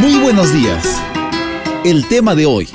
Muy buenos días. El tema de hoy,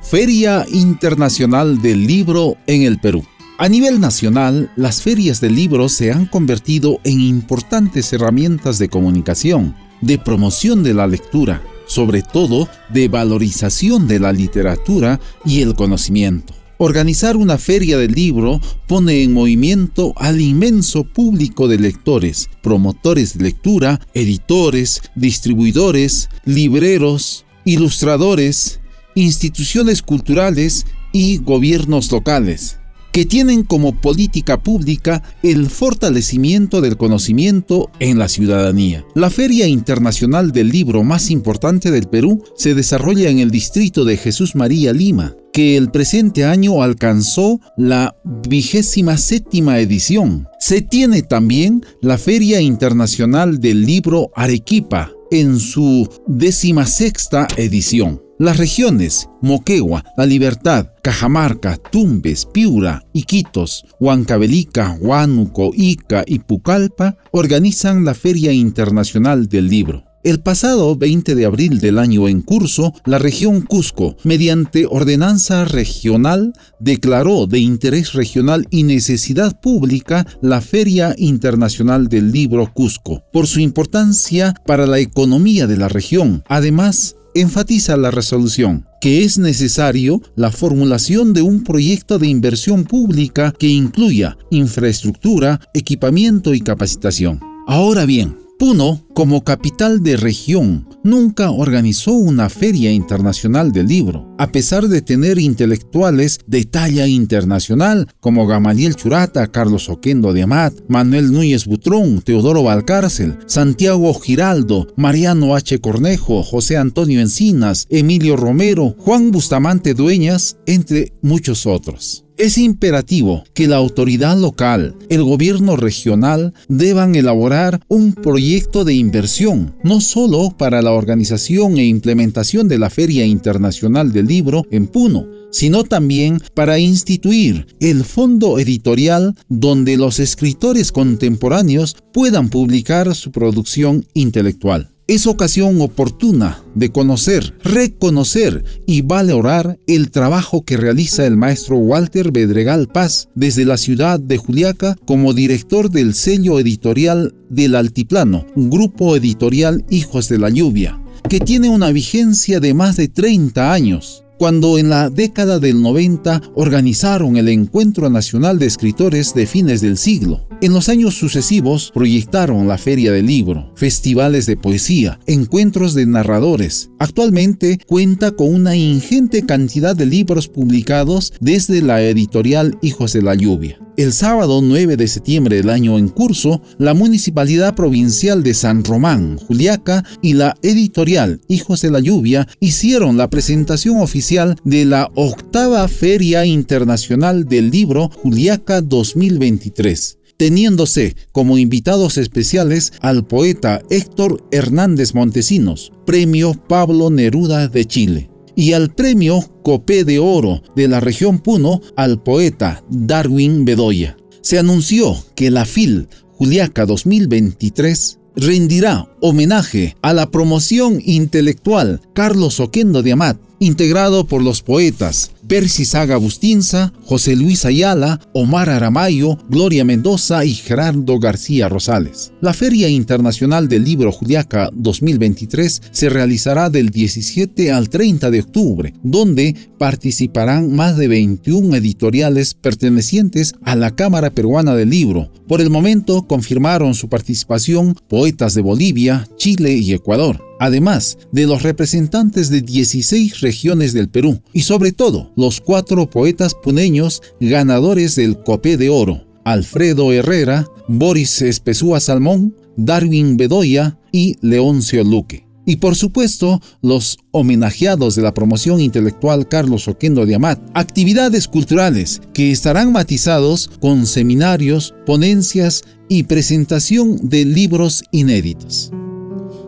Feria Internacional del Libro en el Perú. A nivel nacional, las ferias del libro se han convertido en importantes herramientas de comunicación, de promoción de la lectura, sobre todo de valorización de la literatura y el conocimiento. Organizar una feria del libro pone en movimiento al inmenso público de lectores, promotores de lectura, editores, distribuidores, libreros, ilustradores, instituciones culturales y gobiernos locales que tienen como política pública el fortalecimiento del conocimiento en la ciudadanía. La Feria Internacional del Libro más importante del Perú se desarrolla en el distrito de Jesús María Lima, que el presente año alcanzó la vigésima séptima edición. Se tiene también la Feria Internacional del Libro Arequipa en su décima sexta edición. Las regiones Moquegua, La Libertad, Cajamarca, Tumbes, Piura, Iquitos, Huancavelica, Huánuco, Ica y Pucallpa organizan la Feria Internacional del Libro. El pasado 20 de abril del año en curso, la región Cusco, mediante ordenanza regional, declaró de interés regional y necesidad pública la Feria Internacional del Libro Cusco, por su importancia para la economía de la región. Además, enfatiza la resolución que es necesario la formulación de un proyecto de inversión pública que incluya infraestructura, equipamiento y capacitación. Ahora bien, Puno, como capital de región, nunca organizó una feria internacional del libro, a pesar de tener intelectuales de talla internacional como Gamaliel Churata, Carlos Oquendo de Amat, Manuel Núñez Butrón, Teodoro Valcárcel, Santiago Giraldo, Mariano H. Cornejo, José Antonio Encinas, Emilio Romero, Juan Bustamante Dueñas, entre muchos otros. Es imperativo que la autoridad local, el gobierno regional, deban elaborar un proyecto de inversión, no solo para la organización e implementación de la Feria Internacional del Libro en Puno, sino también para instituir el fondo editorial donde los escritores contemporáneos puedan publicar su producción intelectual es ocasión oportuna de conocer, reconocer y valorar el trabajo que realiza el maestro Walter Bedregal Paz desde la ciudad de Juliaca como director del sello editorial del Altiplano, un grupo editorial Hijos de la Lluvia, que tiene una vigencia de más de 30 años cuando en la década del 90 organizaron el Encuentro Nacional de Escritores de fines del siglo. En los años sucesivos proyectaron la Feria del Libro, festivales de poesía, encuentros de narradores. Actualmente cuenta con una ingente cantidad de libros publicados desde la editorial Hijos de la Lluvia. El sábado 9 de septiembre del año en curso, la Municipalidad Provincial de San Román, Juliaca y la editorial Hijos de la Lluvia hicieron la presentación oficial de la octava Feria Internacional del Libro Juliaca 2023 teniéndose como invitados especiales al poeta Héctor Hernández Montesinos, Premio Pablo Neruda de Chile y al premio Copé de Oro de la región Puno al poeta Darwin Bedoya. Se anunció que la FIL Juliaca 2023 rendirá homenaje a la promoción intelectual Carlos Oquendo de Amat, integrado por los poetas Percy Saga Bustinza, José Luis Ayala, Omar Aramayo, Gloria Mendoza y Gerardo García Rosales. La Feria Internacional del Libro Juliaca 2023 se realizará del 17 al 30 de octubre, donde participarán más de 21 editoriales pertenecientes a la Cámara Peruana del Libro. Por el momento confirmaron su participación poetas de Bolivia, Chile y Ecuador además de los representantes de 16 regiones del Perú y sobre todo los cuatro poetas puneños ganadores del Copé de Oro, Alfredo Herrera, Boris Espesúa Salmón, Darwin Bedoya y Leoncio Luque. Y por supuesto, los homenajeados de la promoción intelectual Carlos Oquendo de Amat, actividades culturales que estarán matizados con seminarios, ponencias y presentación de libros inéditos.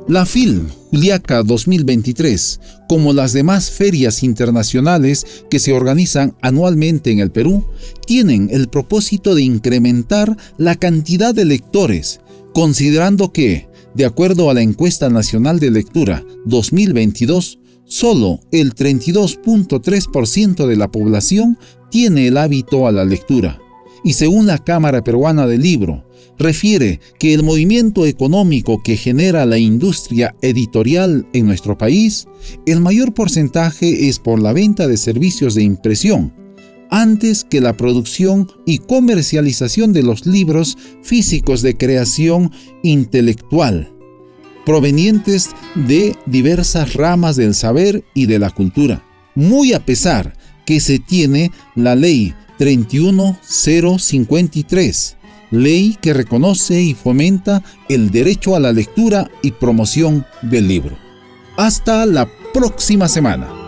La FIL Juliaca 2023, como las demás ferias internacionales que se organizan anualmente en el Perú, tienen el propósito de incrementar la cantidad de lectores, considerando que, De acuerdo a la encuesta nacional de lectura 2022, solo el 32.3% de la población tiene el hábito a la lectura. Y según la Cámara Peruana del Libro, refiere que el movimiento económico que genera la industria editorial en nuestro país, el mayor porcentaje es por la venta de servicios de impresión, antes que la producción y comercialización de los libros físicos de creación intelectual, provenientes de diversas ramas del saber y de la cultura, muy a pesar que se tiene la ley 31053, ley que reconoce y fomenta el derecho a la lectura y promoción del libro. Hasta la próxima semana.